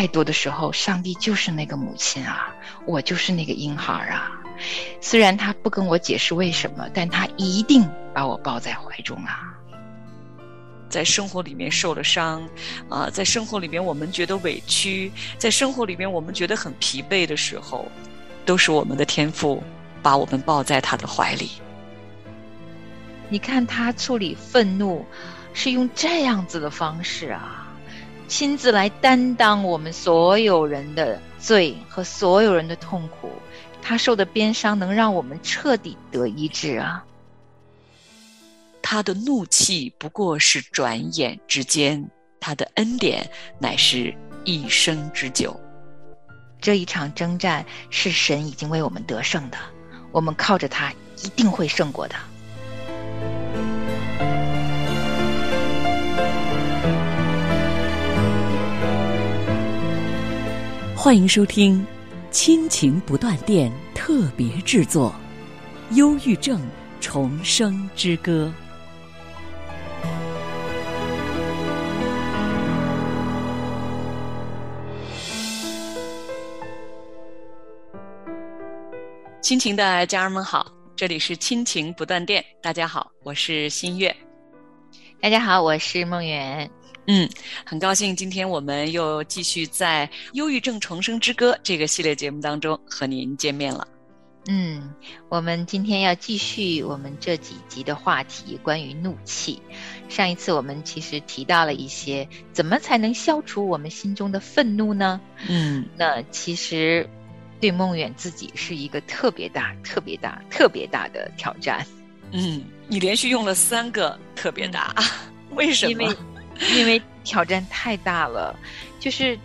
太多的时候，上帝就是那个母亲啊，我就是那个婴孩啊。虽然他不跟我解释为什么，但他一定把我抱在怀中啊。在生活里面受了伤，啊，在生活里面我们觉得委屈，在生活里面我们觉得很疲惫的时候，都是我们的天赋把我们抱在他的怀里。你看他处理愤怒，是用这样子的方式啊，亲自来担当我们所有人的罪和所有人的痛苦。他受的鞭伤能让我们彻底得医治啊！他的怒气不过是转眼之间，他的恩典乃是一生之久。这一场征战是神已经为我们得胜的，我们靠着他一定会胜过的。欢迎收听。亲情不断电特别制作，《忧郁症重生之歌》。亲情的家人们好，这里是亲情不断电，大家好，我是新月。大家好，我是梦圆。嗯，很高兴今天我们又继续在《忧郁症重生之歌》这个系列节目当中和您见面了。嗯，我们今天要继续我们这几集的话题，关于怒气。上一次我们其实提到了一些，怎么才能消除我们心中的愤怒呢？嗯，那其实对梦远自己是一个特别大、特别大、特别大的挑战。嗯，你连续用了三个特别大，为什么？因为挑战太大了，就是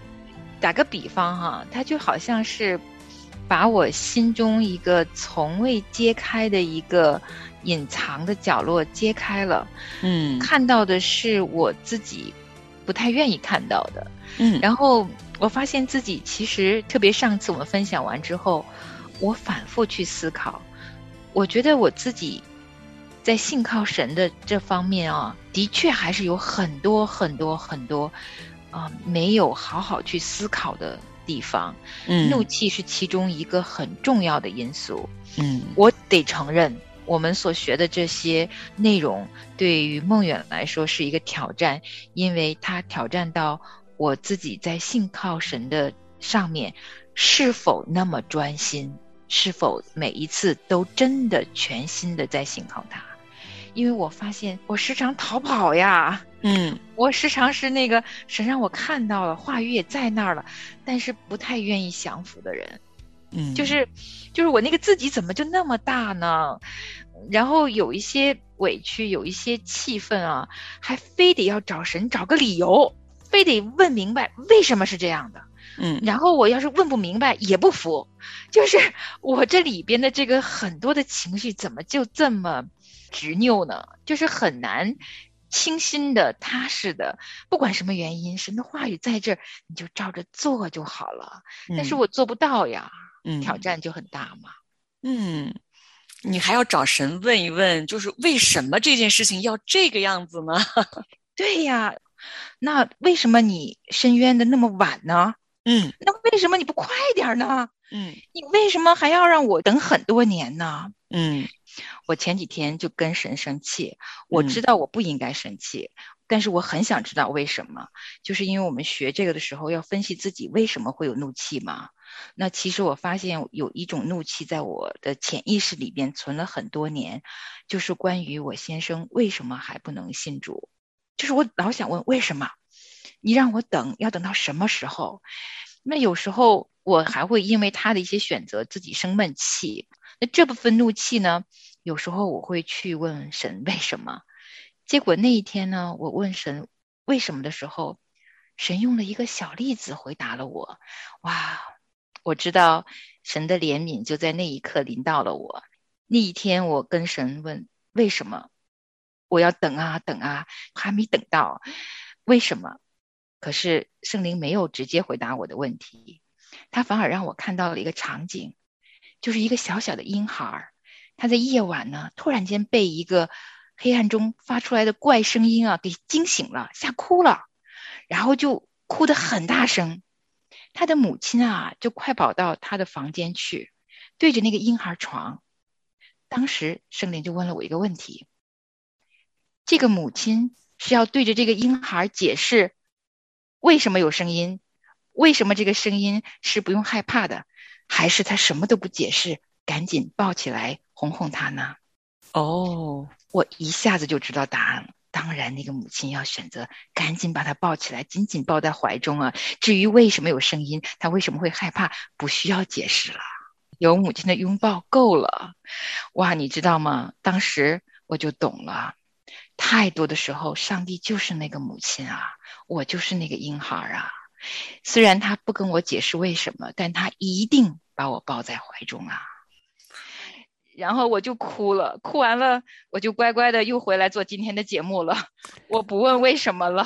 打个比方哈，它就好像是把我心中一个从未揭开的一个隐藏的角落揭开了，嗯，看到的是我自己不太愿意看到的，嗯，然后我发现自己其实特别上次我们分享完之后，我反复去思考，我觉得我自己。在信靠神的这方面啊，的确还是有很多很多很多，啊，没有好好去思考的地方。嗯，怒气是其中一个很重要的因素。嗯，我得承认，我们所学的这些内容对于梦远来说是一个挑战，因为他挑战到我自己在信靠神的上面是否那么专心，是否每一次都真的全心的在信靠他。因为我发现我时常逃跑呀，嗯，我时常是那个神让我看到了话语也在那儿了，但是不太愿意降服的人，嗯，就是就是我那个自己怎么就那么大呢？然后有一些委屈，有一些气愤啊，还非得要找神找个理由，非得问明白为什么是这样的，嗯，然后我要是问不明白也不服，就是我这里边的这个很多的情绪怎么就这么。执拗呢，就是很难清新的、踏实的。不管什么原因，神的话语在这儿，你就照着做就好了。但是我做不到呀，嗯，挑战就很大嘛。嗯，你还要找神问一问，就是为什么这件事情要这个样子呢？对呀，那为什么你申冤的那么晚呢？嗯，那为什么你不快点呢？嗯，你为什么还要让我等很多年呢？嗯。我前几天就跟神生气，我知道我不应该生气，但是我很想知道为什么。就是因为我们学这个的时候要分析自己为什么会有怒气嘛。那其实我发现有一种怒气在我的潜意识里边存了很多年，就是关于我先生为什么还不能信主。就是我老想问为什么，你让我等要等到什么时候？那有时候我还会因为他的一些选择自己生闷气。这部分怒气呢？有时候我会去问神为什么，结果那一天呢，我问神为什么的时候，神用了一个小例子回答了我。哇，我知道神的怜悯就在那一刻临到了我。那一天我跟神问为什么，我要等啊等啊，还没等到，为什么？可是圣灵没有直接回答我的问题，他反而让我看到了一个场景。就是一个小小的婴孩，他在夜晚呢，突然间被一个黑暗中发出来的怪声音啊给惊醒了，吓哭了，然后就哭得很大声。他的母亲啊，就快跑到他的房间去，对着那个婴孩床。当时圣灵就问了我一个问题：这个母亲是要对着这个婴孩解释为什么有声音，为什么这个声音是不用害怕的，还是他什么都不解释，赶紧抱起来哄哄他呢？哦，我一下子就知道答案了。当然，那个母亲要选择赶紧把他抱起来，紧紧抱在怀中啊。至于为什么有声音，他为什么会害怕，不需要解释了。有母亲的拥抱够了。哇，你知道吗？当时我就懂了。太多的时候，上帝就是那个母亲啊，我就是那个婴孩啊。虽然他不跟我解释为什么，但他一定把我抱在怀中啊。然后我就哭了，哭完了我就乖乖的又回来做今天的节目了。我不问为什么了。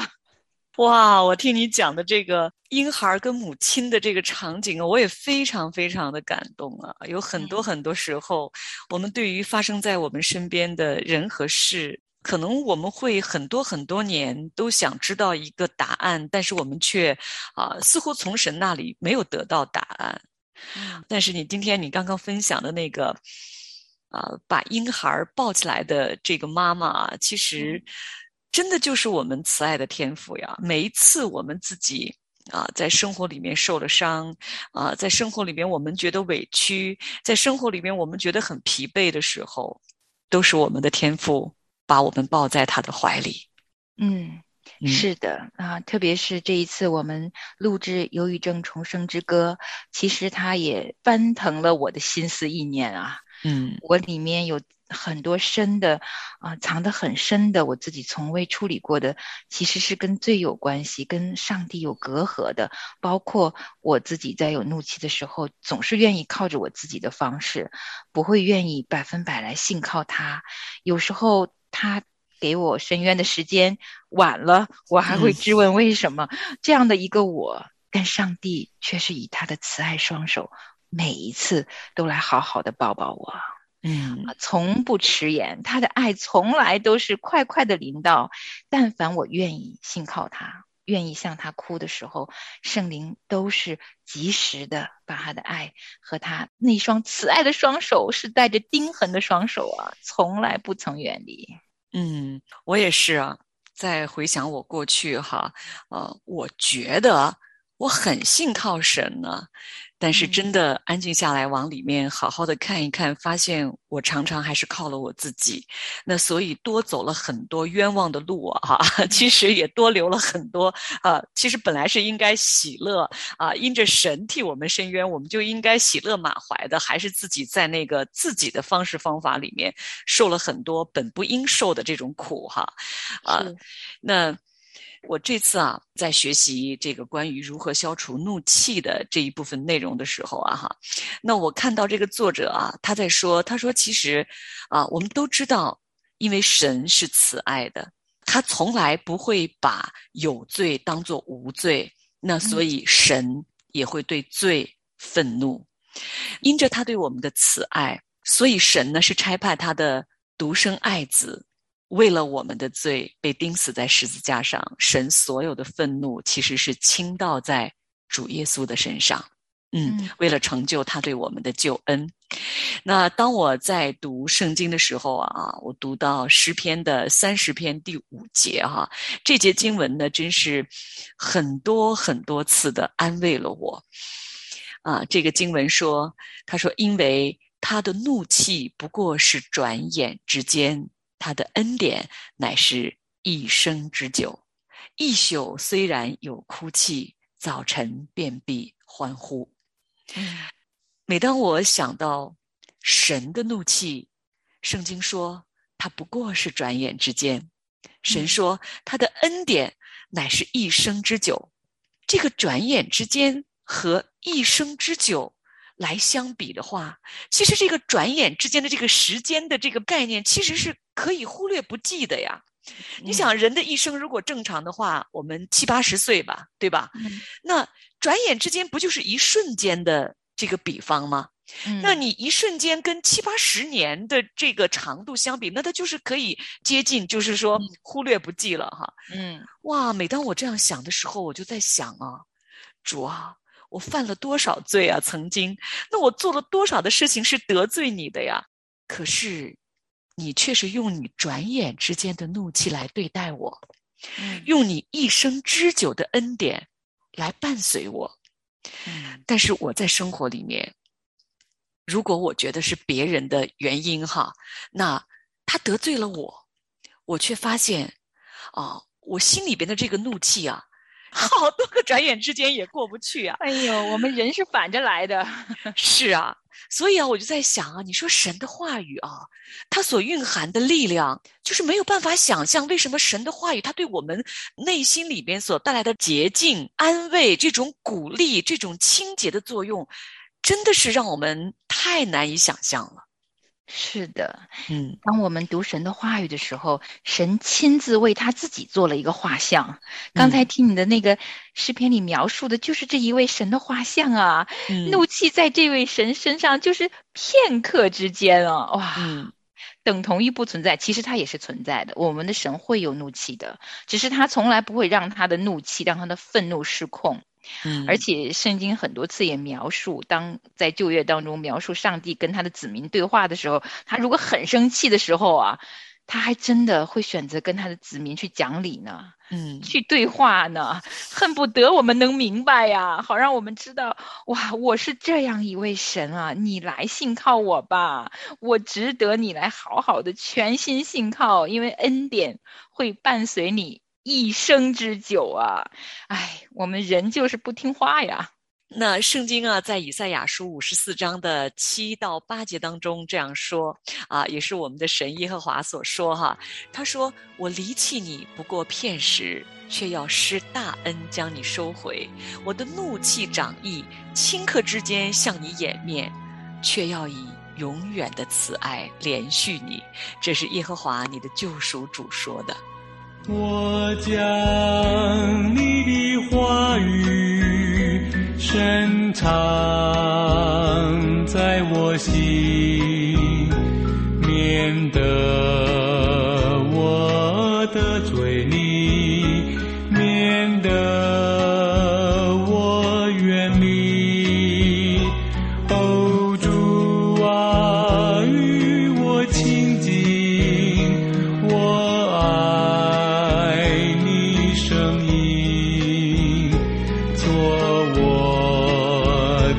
哇，我听你讲的这个婴孩跟母亲的这个场景啊，我也非常非常的感动啊。有很多很多时候，我们对于发生在我们身边的人和事，可能我们会很多很多年都想知道一个答案，但是我们却啊，似乎从神那里没有得到答案。但是你今天你刚刚分享的那个。啊，把婴孩抱起来的这个妈妈，其实真的就是我们慈爱的天赋呀。每一次我们自己啊，在生活里面受了伤，啊，在生活里面我们觉得委屈，在生活里面我们觉得很疲惫的时候，都是我们的天赋把我们抱在他的怀里。嗯，是的啊，特别是这一次我们录制《忧郁症重生之歌》，其实它也翻腾了我的心思意念啊。嗯，我里面有很多深的啊，藏得很深的，我自己从未处理过的，其实是跟罪有关系，跟上帝有隔阂的。包括我自己在有怒气的时候，总是愿意靠着我自己的方式，不会愿意百分百来信靠他。有时候他给我伸冤的时间晚了，我还会质问为什么。这样的一个我，跟上帝却是以他的慈爱双手。每一次都来好好的抱抱我，嗯，从不迟延，他的爱从来都是快快的临到。但凡我愿意信靠他，愿意向他哭的时候，圣灵都是及时的把他的爱和他那双慈爱的双手，是带着钉痕的双手啊，从来不曾远离。嗯，我也是啊，在回想我过去哈，呃，我觉得我很信靠神呢。但是真的安静下来，往里面好好的看一看，发现我常常还是靠了我自己，那所以多走了很多冤枉的路啊！哈，其实也多留了很多啊。其实本来是应该喜乐啊，因着神替我们伸冤，我们就应该喜乐满怀的，还是自己在那个自己的方式方法里面受了很多本不应受的这种苦哈啊，那。我这次啊，在学习这个关于如何消除怒气的这一部分内容的时候啊，哈，那我看到这个作者啊，他在说，他说其实，啊，我们都知道，因为神是慈爱的，他从来不会把有罪当作无罪，那所以神也会对罪愤怒，因着他对我们的慈爱，所以神呢是差派他的独生爱子。为了我们的罪被钉死在十字架上，神所有的愤怒其实是倾倒在主耶稣的身上。嗯，为了成就他对我们的救恩。那当我在读圣经的时候啊，我读到诗篇的三十篇第五节哈，这节经文呢，真是很多很多次的安慰了我。啊，这个经文说，他说，因为他的怒气不过是转眼之间。他的恩典乃是一生之久，一宿虽然有哭泣，早晨便必欢呼。每当我想到神的怒气，圣经说他不过是转眼之间；神说他的恩典乃是一生之久。这个转眼之间和一生之久。来相比的话，其实这个转眼之间的这个时间的这个概念，其实是可以忽略不计的呀。你想，人的一生如果正常的话，我们七八十岁吧，对吧？那转眼之间不就是一瞬间的这个比方吗？那你一瞬间跟七八十年的这个长度相比，那它就是可以接近，就是说忽略不计了哈。嗯，哇，每当我这样想的时候，我就在想啊，主啊。我犯了多少罪啊？曾经，那我做了多少的事情是得罪你的呀？可是，你却是用你转眼之间的怒气来对待我，用你一生之久的恩典来伴随我。但是我在生活里面，如果我觉得是别人的原因哈，那他得罪了我，我却发现，啊，我心里边的这个怒气啊。好多个转眼之间也过不去啊！哎呦，我们人是反着来的。是啊，所以啊，我就在想啊，你说神的话语啊，它所蕴含的力量，就是没有办法想象，为什么神的话语它对我们内心里边所带来的洁净、安慰、这种鼓励、这种清洁的作用，真的是让我们太难以想象了。是的，嗯，当我们读神的话语的时候，神亲自为他自己做了一个画像。刚才听你的那个诗篇里描述的，就是这一位神的画像啊。怒气在这位神身上就是片刻之间啊，哇，等同于不存在。其实它也是存在的，我们的神会有怒气的，只是他从来不会让他的怒气，让他的愤怒失控。嗯，而且圣经很多次也描述，当在旧约当中描述上帝跟他的子民对话的时候，他如果很生气的时候啊，他还真的会选择跟他的子民去讲理呢，嗯，去对话呢，恨不得我们能明白呀，好让我们知道，哇，我是这样一位神啊，你来信靠我吧，我值得你来好好的全心信靠，因为恩典会伴随你。一生之久啊，哎，我们人就是不听话呀。那圣经啊，在以赛亚书五十四章的七到八节当中这样说啊，也是我们的神耶和华所说哈。他说：“我离弃你不过片时，却要施大恩将你收回；我的怒气长意，顷刻之间向你掩面，却要以永远的慈爱连续你。”这是耶和华你的救赎主说的。我将你的话语深藏在我心，免得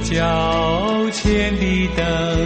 脚前的灯，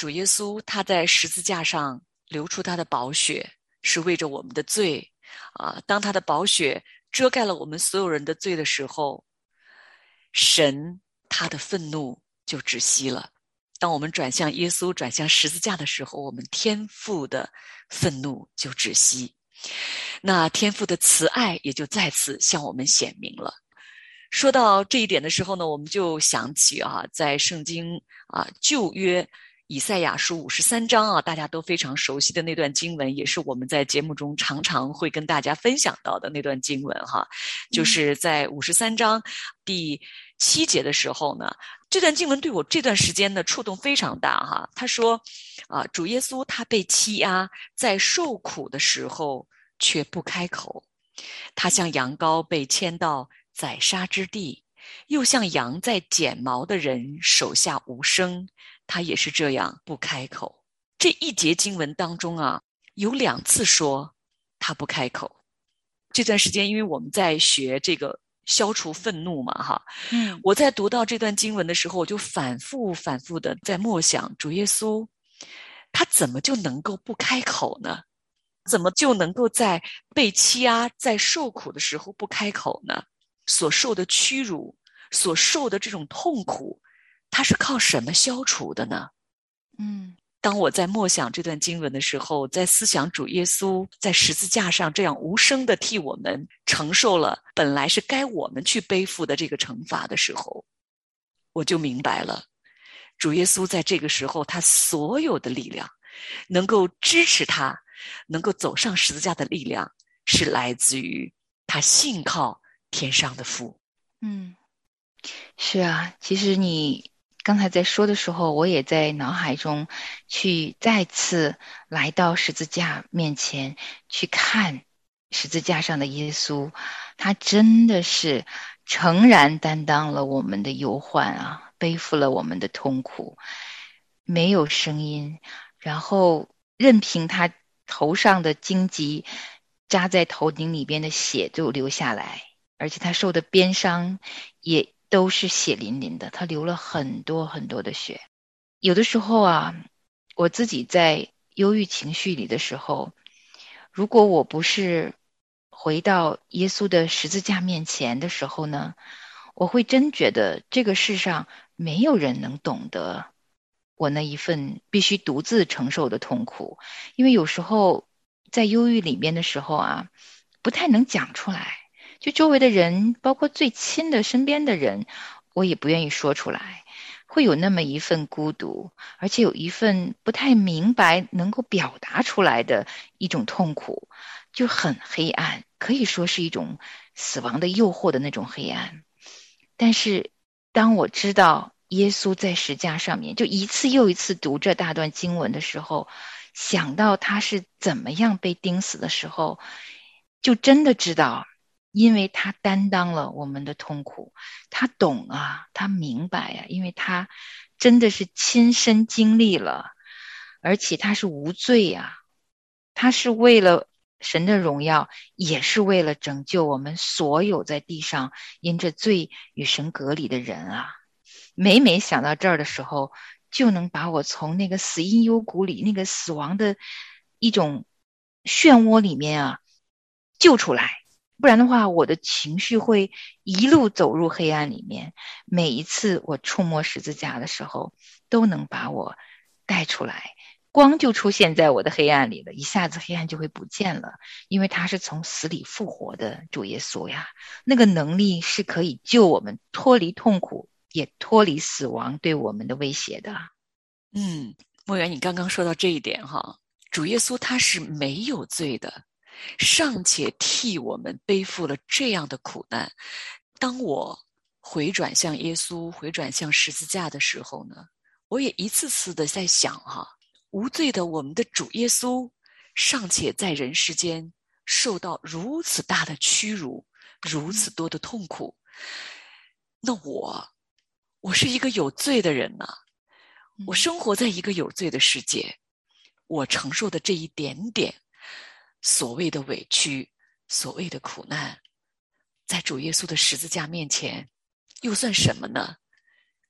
主耶稣，他在十字架上流出他的宝血，是为着我们的罪啊。当他的宝血遮盖了我们所有人的罪的时候，神他的愤怒就止息了。当我们转向耶稣、转向十字架的时候，我们天父的愤怒就止息，那天父的慈爱也就再次向我们显明了。说到这一点的时候呢，我们就想起啊，在圣经啊旧约以赛亚书五十三章啊，大家都非常熟悉的那段经文，也是我们在节目中常常会跟大家分享到的那段经文哈，就是在五十三章第七节的时候呢，这段经文对我这段时间的触动非常大哈。他说啊，主耶稣他被欺压，在受苦的时候却不开口，他像羊羔被牵到。宰杀之地，又像羊在剪毛的人手下无声，他也是这样不开口。这一节经文当中啊，有两次说他不开口。这段时间，因为我们在学这个消除愤怒嘛，哈，嗯，我在读到这段经文的时候，我就反复反复的在默想，主耶稣他怎么就能够不开口呢？怎么就能够在被欺压、在受苦的时候不开口呢？所受的屈辱，所受的这种痛苦，他是靠什么消除的呢？嗯，当我在默想这段经文的时候，在思想主耶稣在十字架上这样无声的替我们承受了本来是该我们去背负的这个惩罚的时候，我就明白了，主耶稣在这个时候他所有的力量，能够支持他，能够走上十字架的力量，是来自于他信靠。天上的父，嗯，是啊，其实你刚才在说的时候，我也在脑海中去再次来到十字架面前去看十字架上的耶稣，他真的是诚然担当了我们的忧患啊，背负了我们的痛苦，没有声音，然后任凭他头上的荆棘扎在头顶里边的血就流下来。而且他受的鞭伤也都是血淋淋的，他流了很多很多的血。有的时候啊，我自己在忧郁情绪里的时候，如果我不是回到耶稣的十字架面前的时候呢，我会真觉得这个世上没有人能懂得我那一份必须独自承受的痛苦，因为有时候在忧郁里面的时候啊，不太能讲出来。就周围的人，包括最亲的身边的人，我也不愿意说出来，会有那么一份孤独，而且有一份不太明白能够表达出来的一种痛苦，就很黑暗，可以说是一种死亡的诱惑的那种黑暗。但是，当我知道耶稣在石架上面，就一次又一次读这大段经文的时候，想到他是怎么样被钉死的时候，就真的知道。因为他担当了我们的痛苦，他懂啊，他明白呀，因为他真的是亲身经历了，而且他是无罪呀，他是为了神的荣耀，也是为了拯救我们所有在地上因着罪与神隔离的人啊。每每想到这儿的时候，就能把我从那个死因幽谷里那个死亡的一种漩涡里面啊救出来，不然的话，我的情绪会一路走入黑暗里面。每一次我触摸十字架的时候，都能把我带出来。光就出现在我的黑暗里了，一下子黑暗就会不见了，因为他是从死里复活的主耶稣呀，那个能力是可以救我们脱离痛苦，也脱离死亡对我们的威胁的。嗯，莫言，你刚刚说到这一点哈，主耶稣他是没有罪的，尚且替我们背负了这样的苦难。当我回转向耶稣，回转向十字架的时候呢，我也一次次的在想哈。无罪的我们的主耶稣，尚且在人世间受到如此大的屈辱，如此多的痛苦。那我，我是一个有罪的人呐，我生活在一个有罪的世界，我承受的这一点点所谓的委屈，所谓的苦难，在主耶稣的十字架面前，又算什么呢？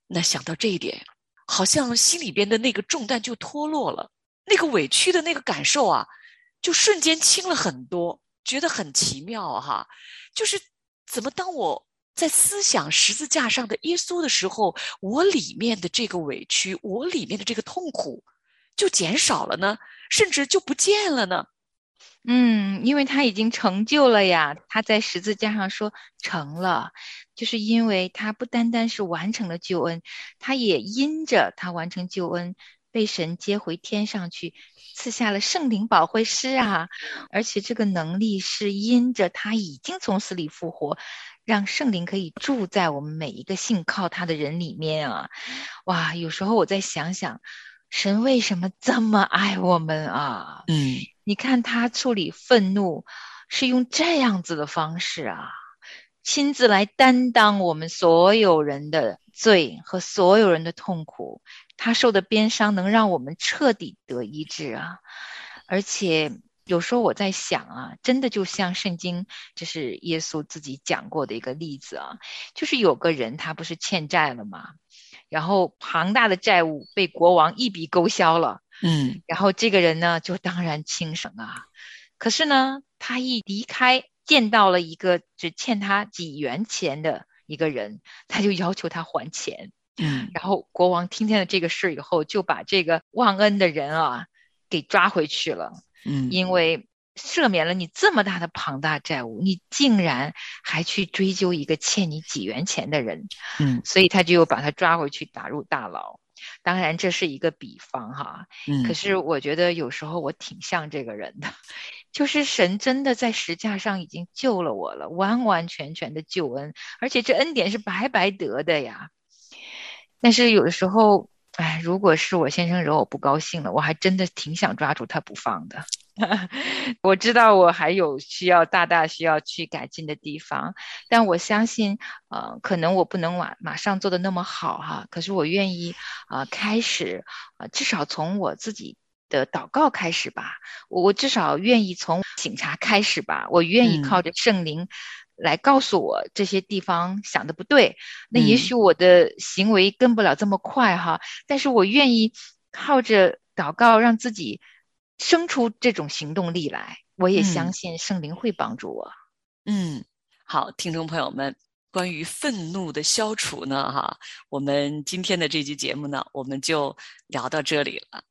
那想到这一点。好像心里边的那个重担就脱落了，那个委屈的那个感受啊，就瞬间轻了很多，觉得很奇妙哈。就是怎么当我在思想十字架上的耶稣的时候，我里面的这个委屈，我里面的这个痛苦就减少了呢，甚至就不见了呢？嗯，因为他已经成就了呀，他在十字架上说成了。就是因为他不单单是完成了救恩，他也因着他完成救恩，被神接回天上去，赐下了圣灵保惠师啊！而且这个能力是因着他已经从死里复活，让圣灵可以住在我们每一个信靠他的人里面啊！哇，有时候我再想想，神为什么这么爱我们啊？嗯，你看他处理愤怒是用这样子的方式啊。亲自来担当我们所有人的罪和所有人的痛苦，他受的鞭伤能让我们彻底得医治啊！而且有时候我在想啊，真的就像圣经，就是耶稣自己讲过的一个例子啊，就是有个人他不是欠债了吗？然后庞大的债务被国王一笔勾销了，嗯，然后这个人呢就当然轻省啊，可是呢他一离开。见到了一个只欠他几元钱的一个人，他就要求他还钱。嗯，然后国王听见了这个事以后，就把这个忘恩的人啊给抓回去了。嗯，因为赦免了你这么大的庞大债务，你竟然还去追究一个欠你几元钱的人。嗯，所以他就又把他抓回去打入大牢。当然这是一个比方哈。嗯，可是我觉得有时候我挺像这个人的。就是神真的在石架上已经救了我了，完完全全的救恩，而且这恩典是白白得的呀。但是有的时候，哎，如果是我先生惹我不高兴了，我还真的挺想抓住他不放的。我知道我还有需要大大需要去改进的地方，但我相信，呃，可能我不能马马上做的那么好哈，可是我愿意啊，开始啊，至少从我自己。的祷告开始吧，我我至少愿意从警察开始吧，我愿意靠着圣灵来告诉我这些地方想的不对。那也许我的行为跟不了这么快哈，但是我愿意靠着祷告让自己生出这种行动力来。我也相信圣灵会帮助我。嗯，好，听众朋友们，关于愤怒的消除呢，哈，我们今天的这期节目呢，我们就聊到这里了。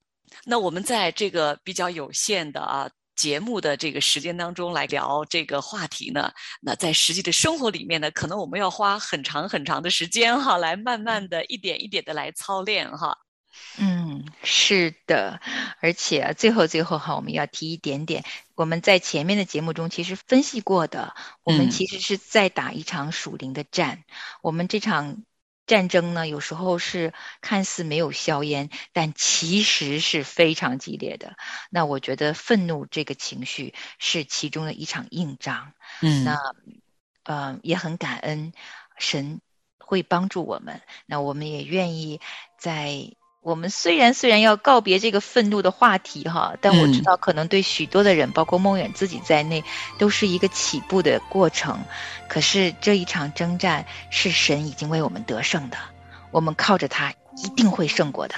那我们在这个比较有限的啊节目的这个时间当中来聊这个话题呢，那在实际的生活里面呢，可能我们要花很长很长的时间哈，来慢慢的一点一点的来操练哈。嗯，是的，而且最后最后哈，我们要提一点点，我们在前面的节目中其实分析过的，我们其实是在打一场属灵的战，我们这场。战争呢，有时候是看似没有硝烟，但其实是非常激烈的。那我觉得愤怒这个情绪是其中的一场硬仗。嗯，那呃也很感恩神会帮助我们。那我们也愿意在。我们虽然虽然要告别这个愤怒的话题哈，但我知道可能对许多的人，包括梦远自己在内，都是一个起步的过程。可是这一场征战是神已经为我们得胜的，我们靠着他一定会胜过的。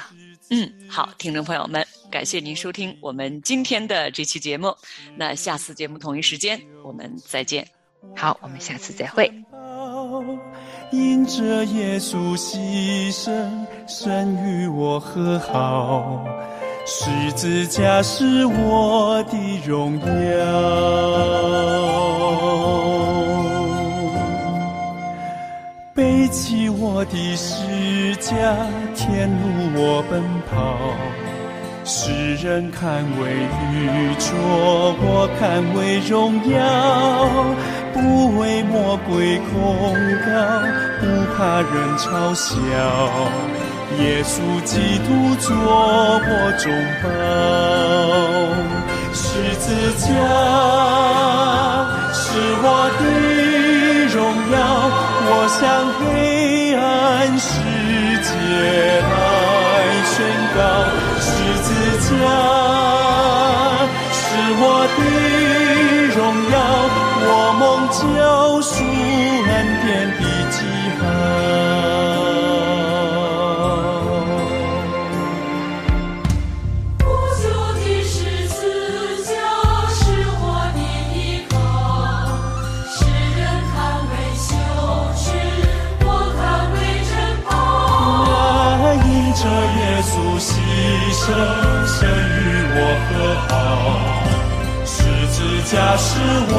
嗯，好，听众朋友们，感谢您收听我们今天的这期节目。那下次节目同一时间我们再见。好，我们下次再会。因着耶稣牺牲，神与我和好，十字架是我的荣耀。背起我的十架，天路我奔跑。世人看为愚拙，我看为荣耀。为魔鬼控告，不怕人嘲笑。耶稣基督做我中保，十字架是我的荣耀。我向黑暗世界来宣告，十字架是我的，我梦救赎恩典的记号。不朽的十字架是我的依靠，世人看为羞耻，我看为珍宝。啊，因着耶稣牺牲，神与我和好，十字架是我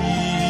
都